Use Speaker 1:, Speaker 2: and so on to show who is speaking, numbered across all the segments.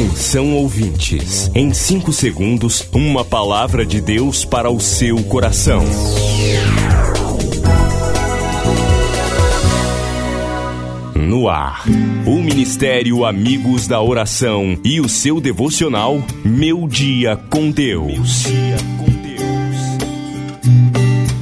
Speaker 1: Atenção ouvintes, em 5 segundos, uma palavra de Deus para o seu coração. No ar, o Ministério Amigos da Oração e o seu devocional Meu Dia com Deus.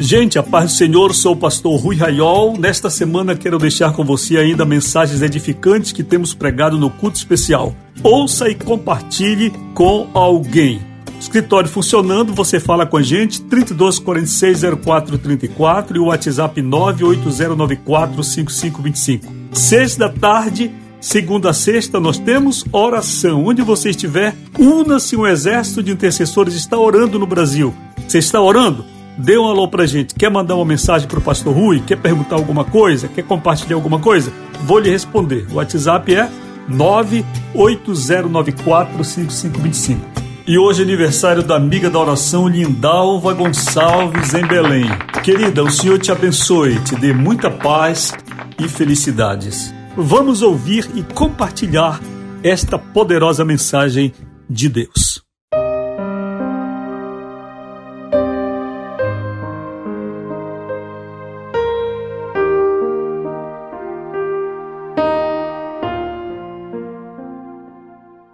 Speaker 2: Gente, a paz do Senhor, sou o pastor Rui Raiol. Nesta semana quero deixar com você ainda mensagens edificantes que temos pregado no culto especial. Ouça e compartilhe com alguém. Escritório funcionando, você fala com a gente, 32 46 04 34 e o WhatsApp 98094 5525. Seis da tarde, segunda a sexta, nós temos oração. Onde você estiver, una-se um exército de intercessores, está orando no Brasil. Você está orando? Dê um alô pra gente. Quer mandar uma mensagem pro pastor Rui? Quer perguntar alguma coisa? Quer compartilhar alguma coisa? Vou lhe responder. O WhatsApp é 980945525. E hoje é aniversário da amiga da oração Lindalva Gonçalves em Belém. Querida, o Senhor te abençoe, te dê muita paz e felicidades. Vamos ouvir e compartilhar esta poderosa mensagem de Deus.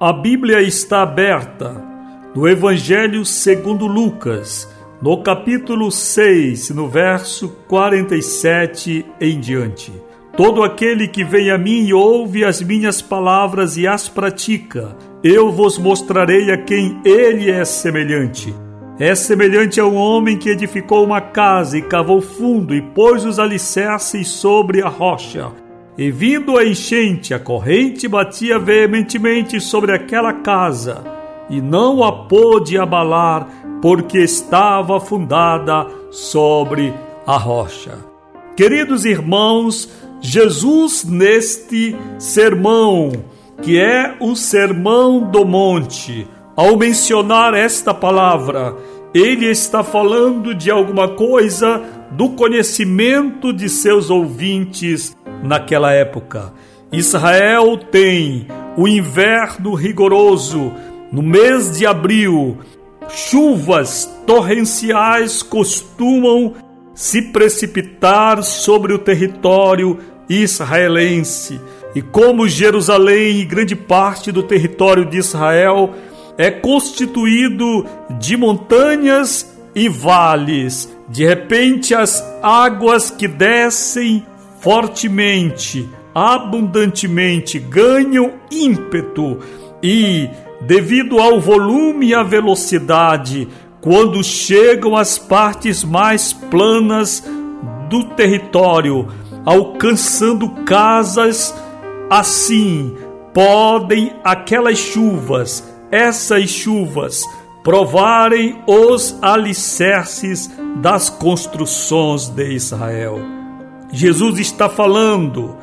Speaker 2: A Bíblia está aberta no Evangelho segundo Lucas, no capítulo 6, no verso 47 em diante. Todo aquele que vem a mim e ouve as minhas palavras e as pratica, eu vos mostrarei a quem ele é semelhante. É semelhante a um homem que edificou uma casa e cavou fundo e pôs os alicerces sobre a rocha. E vindo a enchente, a corrente batia veementemente sobre aquela casa, e não a pôde abalar, porque estava fundada sobre a rocha. Queridos irmãos, Jesus, neste sermão, que é o Sermão do Monte, ao mencionar esta palavra, ele está falando de alguma coisa do conhecimento de seus ouvintes naquela época. Israel tem o inverno rigoroso no mês de abril. Chuvas torrenciais costumam se precipitar sobre o território israelense. E como Jerusalém e grande parte do território de Israel é constituído de montanhas e vales, de repente as águas que descem fortemente, abundantemente, ganham ímpeto e, devido ao volume e à velocidade, quando chegam às partes mais planas do território, alcançando casas, assim podem aquelas chuvas, essas chuvas, provarem os alicerces das construções de Israel. Jesus está falando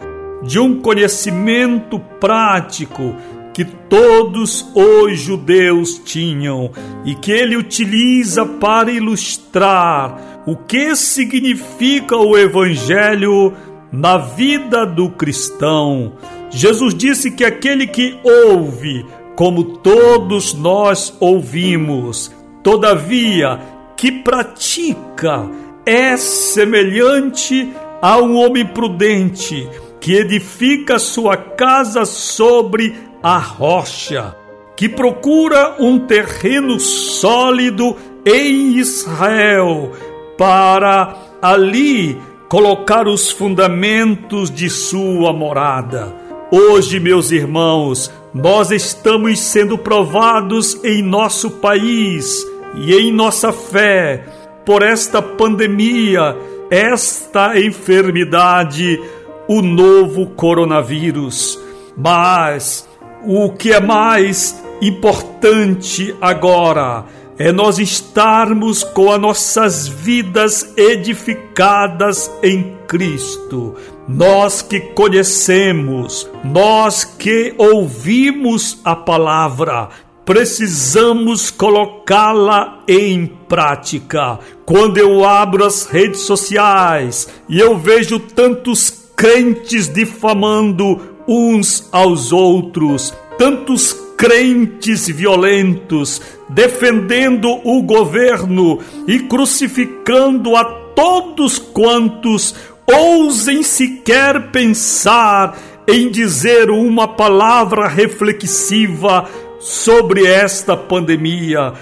Speaker 2: de um conhecimento prático que todos os judeus tinham e que ele utiliza para ilustrar o que significa o evangelho na vida do cristão. Jesus disse que aquele que ouve, como todos nós ouvimos, todavia que pratica, é semelhante Há um homem prudente que edifica sua casa sobre a rocha, que procura um terreno sólido em Israel para ali colocar os fundamentos de sua morada. Hoje, meus irmãos, nós estamos sendo provados em nosso país e em nossa fé por esta pandemia esta enfermidade, o novo coronavírus. Mas o que é mais importante agora é nós estarmos com as nossas vidas edificadas em Cristo. Nós que conhecemos, nós que ouvimos a palavra, precisamos colocá-la em prática. Quando eu abro as redes sociais e eu vejo tantos crentes difamando uns aos outros, tantos crentes violentos, defendendo o governo e crucificando a todos quantos ousem sequer pensar em dizer uma palavra reflexiva sobre esta pandemia.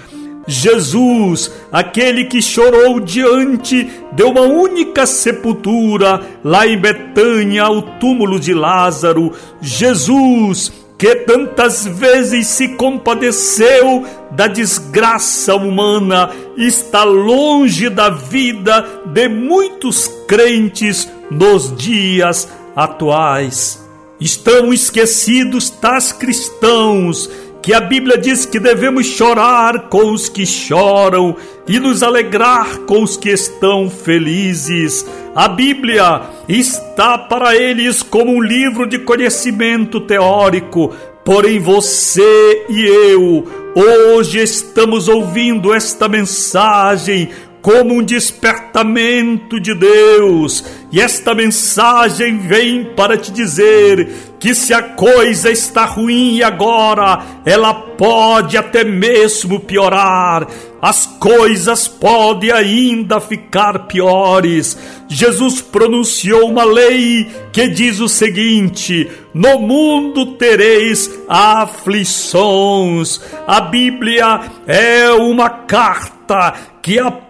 Speaker 2: Jesus, aquele que chorou diante de uma única sepultura lá em Betânia, o túmulo de Lázaro. Jesus, que tantas vezes se compadeceu da desgraça humana, está longe da vida de muitos crentes nos dias atuais. Estão esquecidos tais cristãos que a Bíblia diz que devemos chorar com os que choram e nos alegrar com os que estão felizes. A Bíblia está para eles como um livro de conhecimento teórico, porém você e eu hoje estamos ouvindo esta mensagem como um despertamento de Deus. E esta mensagem vem para te dizer que se a coisa está ruim agora, ela pode até mesmo piorar. As coisas podem ainda ficar piores. Jesus pronunciou uma lei que diz o seguinte: No mundo tereis aflições. A Bíblia é uma carta que aponta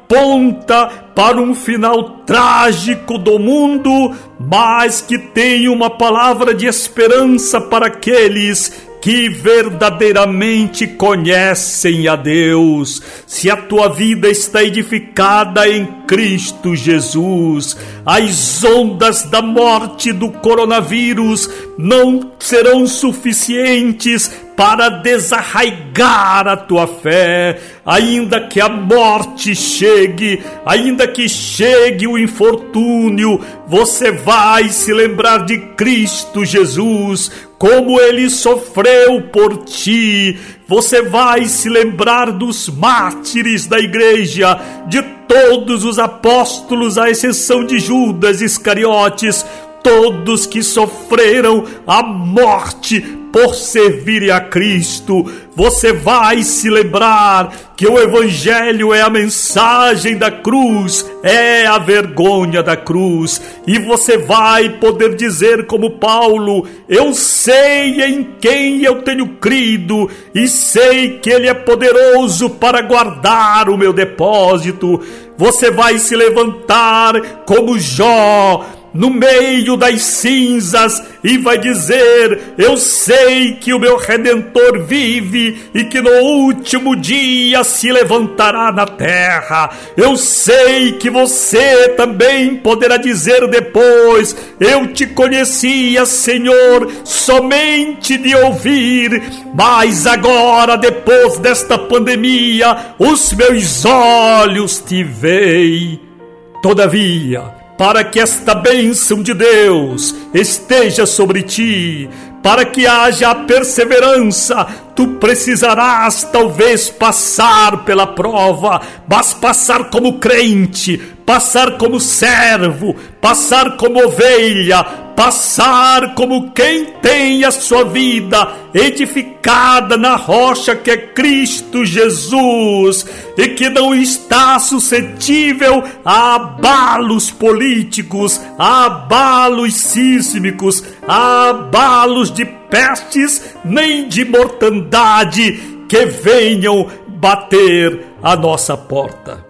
Speaker 2: para um final trágico do mundo, mas que tem uma palavra de esperança para aqueles que verdadeiramente conhecem a Deus. Se a tua vida está edificada em Cristo Jesus, as ondas da morte do coronavírus não serão suficientes para desarraigar a tua fé, ainda que a morte chegue, ainda que chegue o infortúnio, você vai se lembrar de Cristo Jesus, como ele sofreu por ti. Você vai se lembrar dos mártires da igreja, de todos os apóstolos, à exceção de Judas Iscariotes, todos que sofreram a morte por servirem a Cristo. Você vai se lembrar que o Evangelho é a mensagem da cruz, é a vergonha da cruz, e você vai poder dizer, como Paulo: Eu sei em quem eu tenho crido, e sei que Ele é poderoso para guardar o meu depósito. Você vai se levantar como Jó no meio das cinzas e vai dizer: Eu sei que o meu redentor vive e que no último dia se levantará na terra. Eu sei que você também poderá dizer depois: Eu te conhecia, Senhor, somente de ouvir, mas agora, depois desta pandemia, os meus olhos te veem. Todavia, para que esta bênção de Deus esteja sobre ti, para que haja perseverança, tu precisarás talvez passar pela prova, mas passar como crente, passar como servo, passar como ovelha, passar como quem tem a sua vida edificada na rocha que é Cristo Jesus e que não está suscetível a abalos políticos, a abalos sísmicos, a abalos de pestes nem de mortandade que venham bater a nossa porta.